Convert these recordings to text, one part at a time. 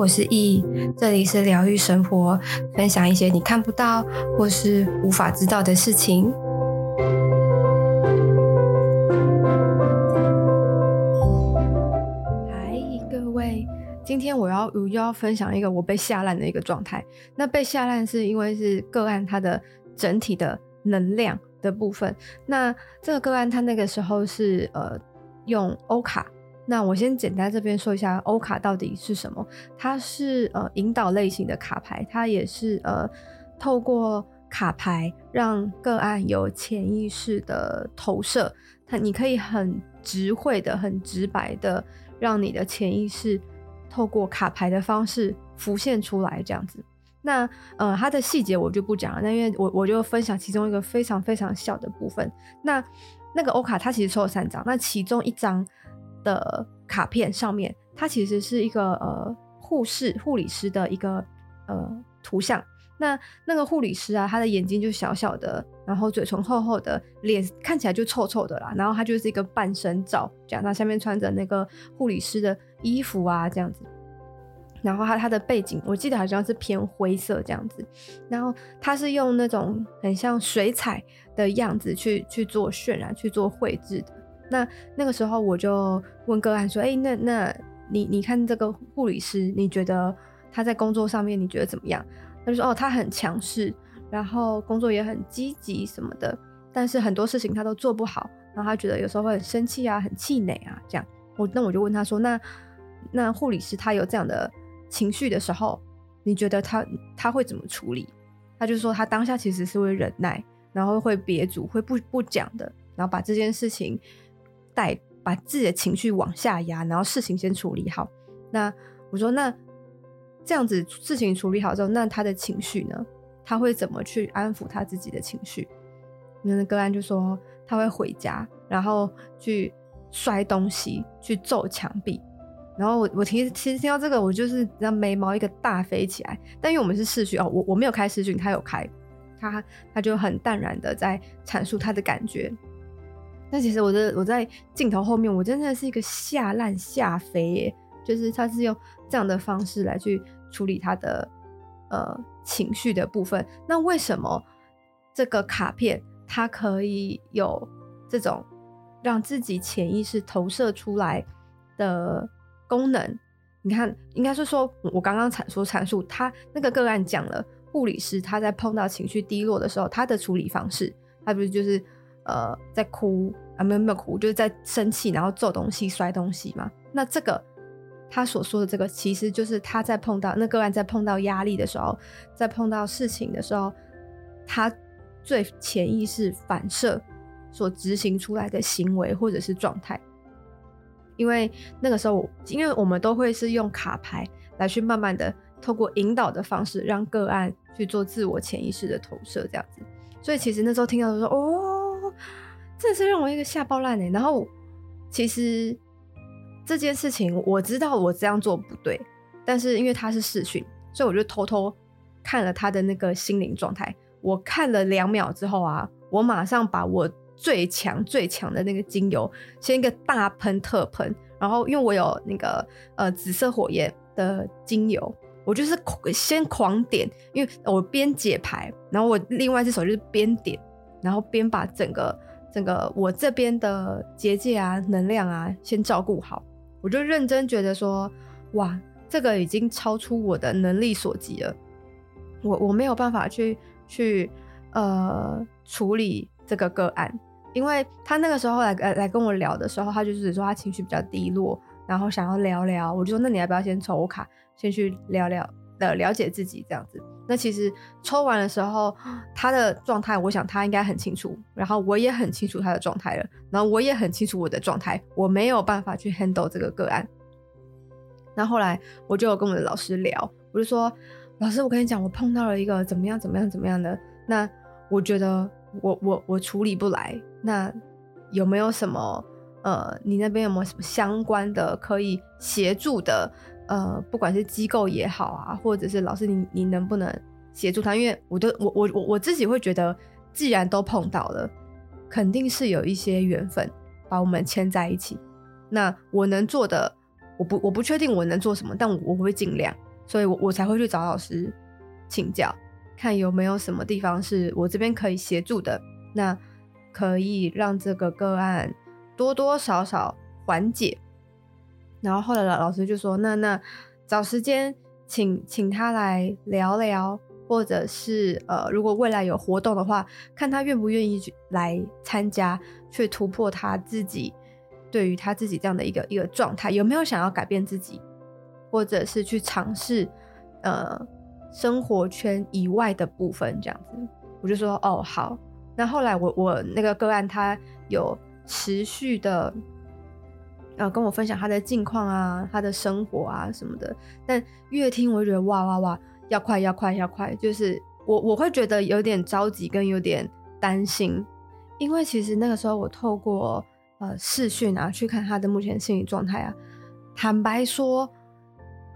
我是易，这里是疗愈生活，分享一些你看不到或是无法知道的事情。嗨，各位，今天我要我又要分享一个我被吓烂的一个状态。那被吓烂是因为是个案它的整体的能量的部分。那这个个案它那个时候是呃用欧卡。那我先简单这边说一下欧卡到底是什么？它是呃引导类型的卡牌，它也是呃透过卡牌让个案有潜意识的投射，它你可以很直会的、很直白的让你的潜意识透过卡牌的方式浮现出来，这样子。那呃它的细节我就不讲了，那因为我我就分享其中一个非常非常小的部分。那那个欧卡它其实抽了三张，那其中一张。的卡片上面，它其实是一个呃护士、护理师的一个呃图像。那那个护理师啊，他的眼睛就小小的，然后嘴唇厚厚的，脸看起来就臭臭的啦。然后他就是一个半身照，这样，他下面穿着那个护理师的衣服啊，这样子。然后他他的背景，我记得好像是偏灰色这样子。然后他是用那种很像水彩的样子去去做渲染、去做绘制的。那那个时候我就问个案说：“哎、那那你你看这个护理师，你觉得他在工作上面你觉得怎么样？”他就说：“哦，他很强势，然后工作也很积极什么的，但是很多事情他都做不好，然后他觉得有时候会很生气啊，很气馁啊，这样。”我那我就问他说：“那那护理师他有这样的情绪的时候，你觉得他他会怎么处理？”他就说他当下其实是会忍耐，然后会憋住，会不不讲的，然后把这件事情。带把自己的情绪往下压，然后事情先处理好。那我说，那这样子事情处理好之后，那他的情绪呢？他会怎么去安抚他自己的情绪？那个案就说他会回家，然后去摔东西，去揍墙壁。然后我我其实其实听到这个，我就是让眉毛一个大飞起来。但因为我们是视讯哦，我我没有开视讯，他有开，他他就很淡然的在阐述他的感觉。那其实我的我在镜头后面，我真的是一个下烂下肥耶！就是他是用这样的方式来去处理他的呃情绪的部分。那为什么这个卡片它可以有这种让自己潜意识投射出来的功能？你看，应该是说我刚刚阐述阐述他那个个案讲了护理师他在碰到情绪低落的时候，他的处理方式，他不是就是。呃，在哭啊，没有没有哭，就是在生气，然后揍东西、摔东西嘛。那这个他所说的这个，其实就是他在碰到那个案在碰到压力的时候，在碰到事情的时候，他最潜意识反射所执行出来的行为或者是状态。因为那个时候，因为我们都会是用卡牌来去慢慢的透过引导的方式，让个案去做自我潜意识的投射，这样子。所以其实那时候听到的时候，哦。这是让我一个吓爆烂哎！然后其实这件事情我知道我这样做不对，但是因为他是试训，所以我就偷偷看了他的那个心灵状态。我看了两秒之后啊，我马上把我最强最强的那个精油先一个大喷特喷，然后因为我有那个呃紫色火焰的精油，我就是先狂点，因为我边解牌，然后我另外一只手就是边点。然后边把整个整个我这边的结界啊、能量啊先照顾好，我就认真觉得说，哇，这个已经超出我的能力所及了，我我没有办法去去呃处理这个个案，因为他那个时候来来来跟我聊的时候，他就是说他情绪比较低落，然后想要聊聊，我就说那你要不要先抽卡，先去聊聊的了解自己这样子。那其实抽完的时候，他的状态，我想他应该很清楚，然后我也很清楚他的状态了，然后我也很清楚我的状态，我没有办法去 handle 这个个案。那后来我就有跟我的老师聊，我就说，老师，我跟你讲，我碰到了一个怎么样怎么样怎么样的，那我觉得我我我处理不来，那有没有什么呃，你那边有没有什么相关的可以协助的？呃，不管是机构也好啊，或者是老师你，你能不能协助他？因为我都我我我我自己会觉得，既然都碰到了，肯定是有一些缘分把我们牵在一起。那我能做的，我不我不确定我能做什么，但我我会尽量。所以我我才会去找老师请教，看有没有什么地方是我这边可以协助的，那可以让这个个案多多少少缓解。然后后来老老师就说：“那那找时间请请他来聊聊，或者是呃，如果未来有活动的话，看他愿不愿意去来参加，去突破他自己对于他自己这样的一个一个状态，有没有想要改变自己，或者是去尝试呃生活圈以外的部分这样子。”我就说：“哦，好。”那后来我我那个个案他有持续的。呃，跟我分享他的近况啊，他的生活啊什么的。但越听我就觉得哇哇哇，要快要快要快，就是我我会觉得有点着急跟有点担心，因为其实那个时候我透过呃视讯啊去看他的目前心理状态啊，坦白说，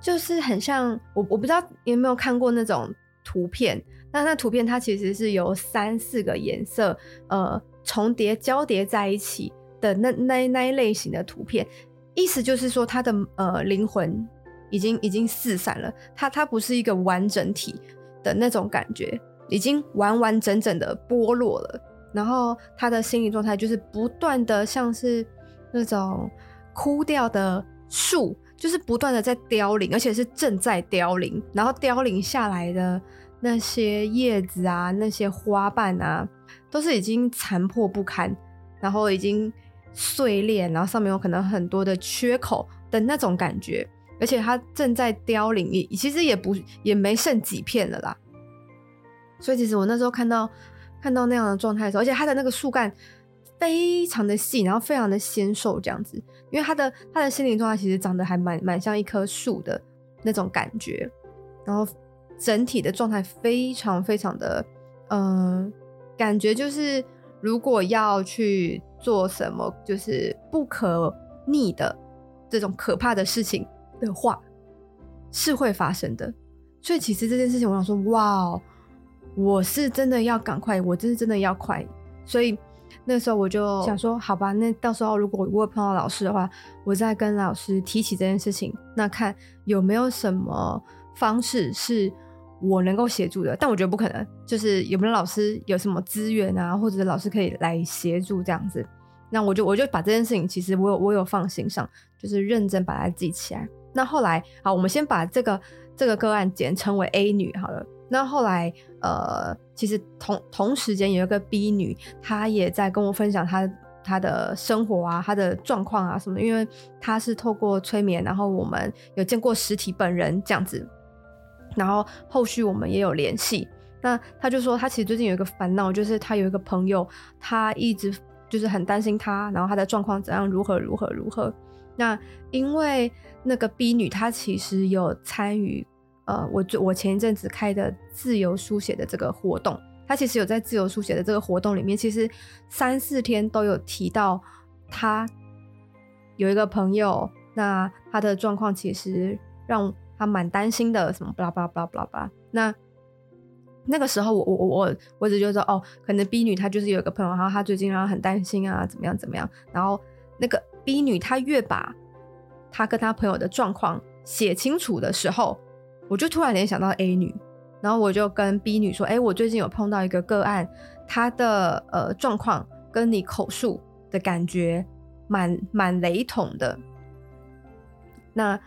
就是很像我我不知道你有没有看过那种图片，那那图片它其实是由三四个颜色呃重叠交叠在一起。的那那那一类型的图片，意思就是说他的呃灵魂已经已经四散了，他他不是一个完整体的那种感觉，已经完完整整的剥落了。然后他的心理状态就是不断的像是那种枯掉的树，就是不断的在凋零，而且是正在凋零。然后凋零下来的那些叶子啊，那些花瓣啊，都是已经残破不堪，然后已经。碎裂，然后上面有可能很多的缺口的那种感觉，而且它正在凋零，也其实也不也没剩几片了啦。所以其实我那时候看到看到那样的状态的时候，而且它的那个树干非常的细，然后非常的纤瘦这样子，因为它的它的心灵状态其实长得还蛮蛮像一棵树的那种感觉，然后整体的状态非常非常的，嗯、感觉就是如果要去。做什么就是不可逆的这种可怕的事情的话，是会发生的。所以其实这件事情，我想说，哇，我是真的要赶快，我真是真的要快。所以那时候我就想说，好吧，那到时候如果我碰到老师的话，我再跟老师提起这件事情，那看有没有什么方式是。我能够协助的，但我觉得不可能。就是有没有老师有什么资源啊，或者老师可以来协助这样子？那我就我就把这件事情，其实我有我有放心上，就是认真把它记起来。那后来，好，我们先把这个这个个案简称为 A 女好了。那后来，呃，其实同同时间有一个 B 女，她也在跟我分享她她的生活啊，她的状况啊什么。因为她是透过催眠，然后我们有见过实体本人这样子。然后后续我们也有联系，那他就说他其实最近有一个烦恼，就是他有一个朋友，他一直就是很担心他，然后他的状况怎样，如何如何如何。那因为那个 B 女她其实有参与，呃，我我前一阵子开的自由书写的这个活动，她其实有在自由书写的这个活动里面，其实三四天都有提到他有一个朋友，那他的状况其实让。他蛮担心的，什么巴拉巴拉巴拉巴拉巴拉。那那个时候我，我我我我只觉得哦，可能 B 女她就是有一个朋友，然后她最近让她很担心啊，怎么样怎么样。然后那个 B 女她越把她跟她朋友的状况写清楚的时候，我就突然联想到 A 女，然后我就跟 B 女说：“哎，我最近有碰到一个个案，她的呃状况跟你口述的感觉蛮蛮雷同的。”那。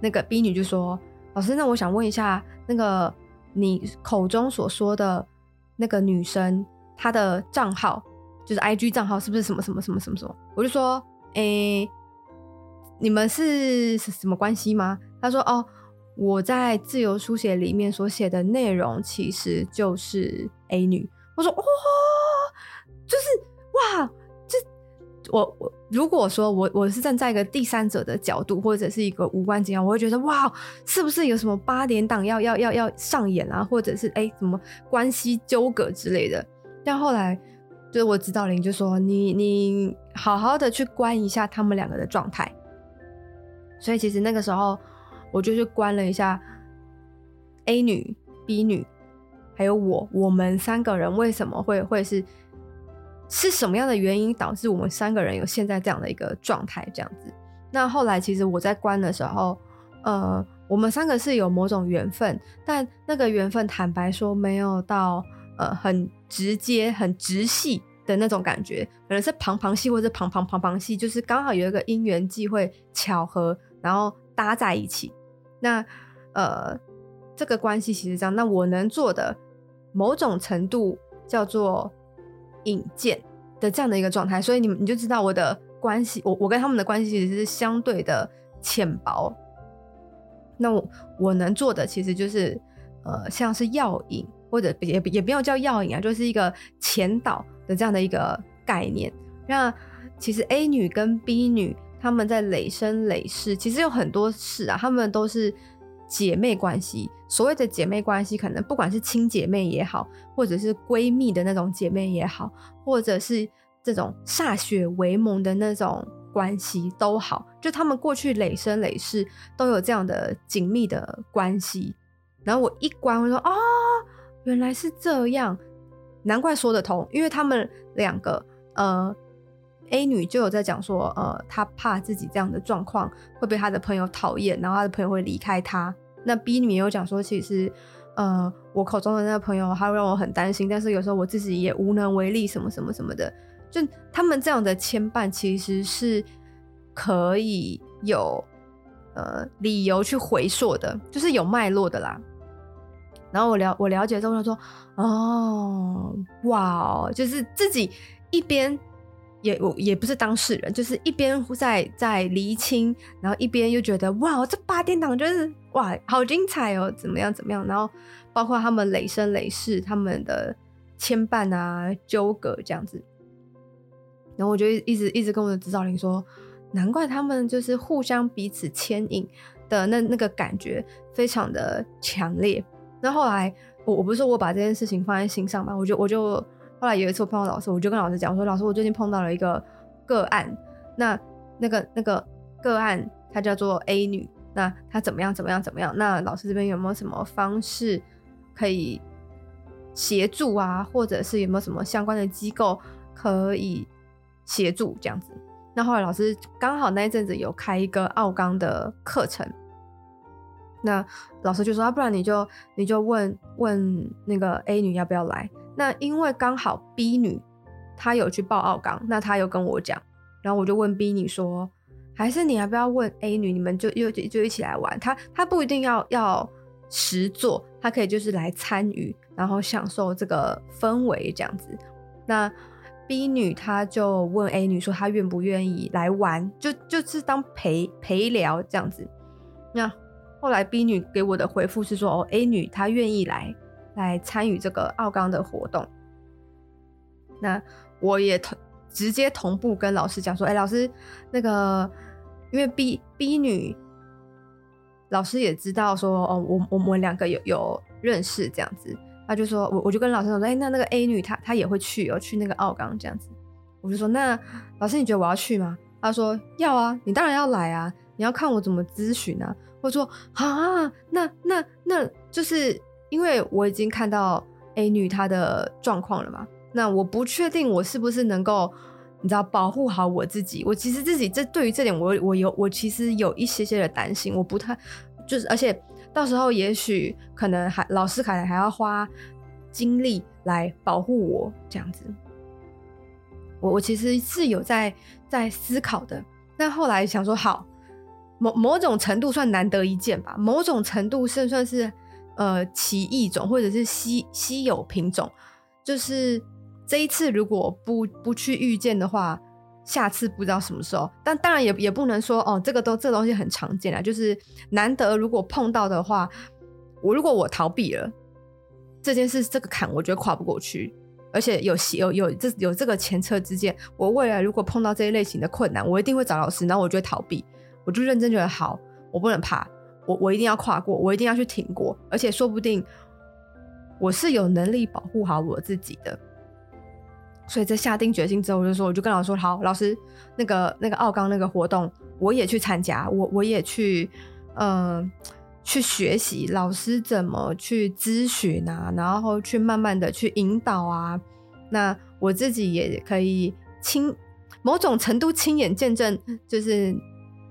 那个 B 女就说：“老师，那我想问一下，那个你口中所说的那个女生，她的账号就是 IG 账号，是不是什么什么什么什么什么？”我就说：“诶、你们是什么关系吗？”他说：“哦，我在自由书写里面所写的内容其实就是 A 女。”我说：“哇，就是哇。”我我如果说我我是站在一个第三者的角度，或者是一个无关紧要，我会觉得哇，是不是有什么八点档要要要要上演啊，或者是哎、什么关系纠葛之类的？但后来就是我指导灵就说你你好好的去观一下他们两个的状态。所以其实那个时候我就去观了一下 A 女、B 女，还有我，我们三个人为什么会会是。是什么样的原因导致我们三个人有现在这样的一个状态？这样子，那后来其实我在关的时候，呃，我们三个是有某种缘分，但那个缘分坦白说没有到呃很直接、很直系的那种感觉，可能是旁旁系或者旁旁旁旁系，就是刚好有一个因缘际会巧合，然后搭在一起。那呃，这个关系其实这样，那我能做的某种程度叫做引荐的这样的一个状态，所以你们你就知道我的关系，我我跟他们的关系其实是相对的浅薄。那我我能做的其实就是呃，像是药引，或者也也不要叫药引啊，就是一个前导的这样的一个概念。那其实 A 女跟 B 女他们在累生累世，其实有很多事啊，他们都是姐妹关系。所谓的姐妹关系，可能不管是亲姐妹也好，或者是闺蜜的那种姐妹也好，或者是这种歃血为盟的那种。关系都好，就他们过去累生累世都有这样的紧密的关系。然后我一关，我说啊、哦，原来是这样，难怪说得通。因为他们两个，呃，A 女就有在讲说，呃，她怕自己这样的状况会被她的朋友讨厌，然后她的朋友会离开她。那 B 女也有讲说，其实，呃，我口中的那个朋友，他会让我很担心，但是有时候我自己也无能为力，什么什么什么的。就他们这样的牵绊，其实是可以有呃理由去回溯的，就是有脉络的啦。然后我了我了解之后，他说：“哦，哇，就是自己一边也我也不是当事人，就是一边在在厘清，然后一边又觉得哇，这八点档就是哇，好精彩哦，怎么样怎么样？然后包括他们累生累世他们的牵绊啊、纠葛这样子。”然后我就一直一直跟我的指导灵说，难怪他们就是互相彼此牵引的那那个感觉非常的强烈。那后来我我不是说我把这件事情放在心上嘛，我就我就后来有一次我碰到老师，我就跟老师讲我说，老师我最近碰到了一个个案，那那个那个个案它叫做 A 女，那她怎么样怎么样怎么样？那老师这边有没有什么方式可以协助啊，或者是有没有什么相关的机构可以？协助这样子，那后来老师刚好那一阵子有开一个奥刚的课程，那老师就说啊，不然你就你就问问那个 A 女要不要来？那因为刚好 B 女她有去报奥刚，那她有跟我讲，然后我就问 B 女说，还是你要不要问 A 女？你们就又就，一起来玩，她她不一定要要实作，她可以就是来参与，然后享受这个氛围这样子，那。B 女她就问 A 女说：“她愿不愿意来玩？就就是当陪陪聊这样子。”那后来 B 女给我的回复是说：“哦，A 女她愿意来来参与这个奥钢的活动。”那我也同直接同步跟老师讲说：“哎、老师，那个因为 B B 女老师也知道说哦，我我们两个有有认识这样子。”他就说，我我就跟老师说，哎、那那个 A 女她她也会去哦，去那个奥钢这样子。我就说，那老师你觉得我要去吗？他说要啊，你当然要来啊，你要看我怎么咨询啊。我说啊，那那那就是因为我已经看到 A 女她的状况了嘛，那我不确定我是不是能够，你知道保护好我自己。我其实自己这对于这点我，我有我其实有一些些的担心，我不太就是而且。到时候也许可能还老师可能还要花精力来保护我这样子，我我其实是有在在思考的，但后来想说好，某某种程度算难得一见吧，某种程度算算是呃奇异种或者是稀稀有品种，就是这一次如果不不去遇见的话。下次不知道什么时候，但当然也也不能说哦，这个都这东西很常见啊，就是难得如果碰到的话，我如果我逃避了这件事，这个坎我觉得跨不过去，而且有有有这有这个前车之鉴，我未来如果碰到这一类型的困难，我一定会找老师，然后我就会逃避，我就认真觉得好，我不能怕，我我一定要跨过，我一定要去挺过，而且说不定我是有能力保护好我自己的。所以在下定决心之后，我就说，我就跟老师说，好，老师，那个那个奥刚那个活动，我也去参加，我我也去，嗯、呃，去学习老师怎么去咨询啊，然后去慢慢的去引导啊，那我自己也可以亲某种程度亲眼见证，就是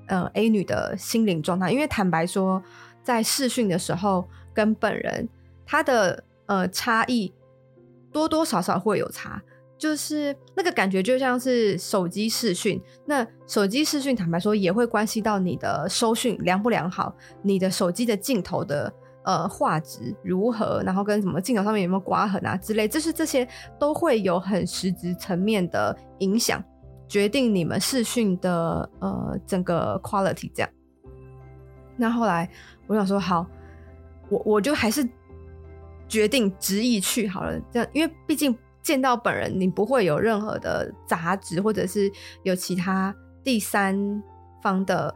呃 A 女的心灵状态，因为坦白说，在视讯的时候跟本人他的呃差异多多少少会有差，就是那个感觉就像是手机视讯。那手机视讯坦白说也会关系到你的收讯良不良好，你的手机的镜头的呃画质如何，然后跟什么镜头上面有没有刮痕啊之类，就是这些都会有很实质层面的影响。决定你们视讯的呃整个 quality 这样，那后来我想说好，我我就还是决定执意去好了，这样，因为毕竟见到本人，你不会有任何的杂质或者是有其他第三方的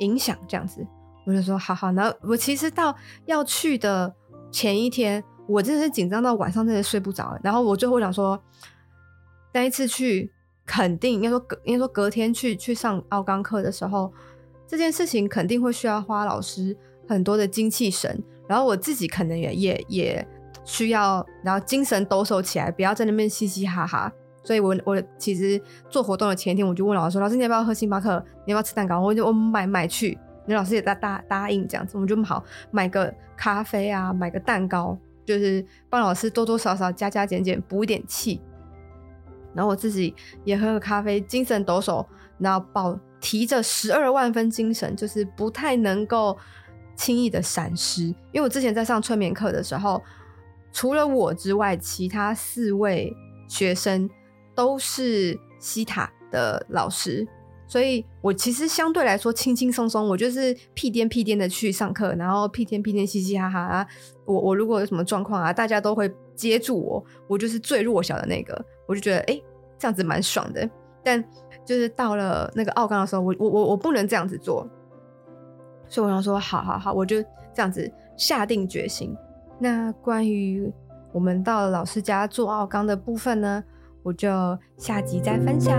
影响，这样子，我就说好好。那我其实到要去的前一天，我真的是紧张到晚上真的睡不着，然后我最后想说，那一次去。肯定应该说隔应该说隔天去去上奥冈课的时候，这件事情肯定会需要花老师很多的精气神，然后我自己可能也也也需要，然后精神抖擞起来，不要在那边嘻嘻哈哈。所以我我其实做活动的前一天，我就问老师说：“老师，你要不要喝星巴克？你要不要吃蛋糕？”我就我买买去，那老师也答答答应这样子，我们就好买个咖啡啊，买个蛋糕，就是帮老师多多少少加加减减补一点气。然后我自己也喝个咖啡，精神抖擞，然后保提着十二万分精神，就是不太能够轻易的闪失。因为我之前在上催眠课的时候，除了我之外，其他四位学生都是西塔的老师，所以我其实相对来说轻轻松松，我就是屁颠屁颠的去上课，然后屁颠屁颠嘻嘻哈哈啊。我我如果有什么状况啊，大家都会接住我，我就是最弱小的那个。我就觉得，哎、这样子蛮爽的。但就是到了那个奥冈的时候，我我我我不能这样子做，所以我想说，好好好，我就这样子下定决心。那关于我们到了老师家做奥冈的部分呢，我就下集再分享。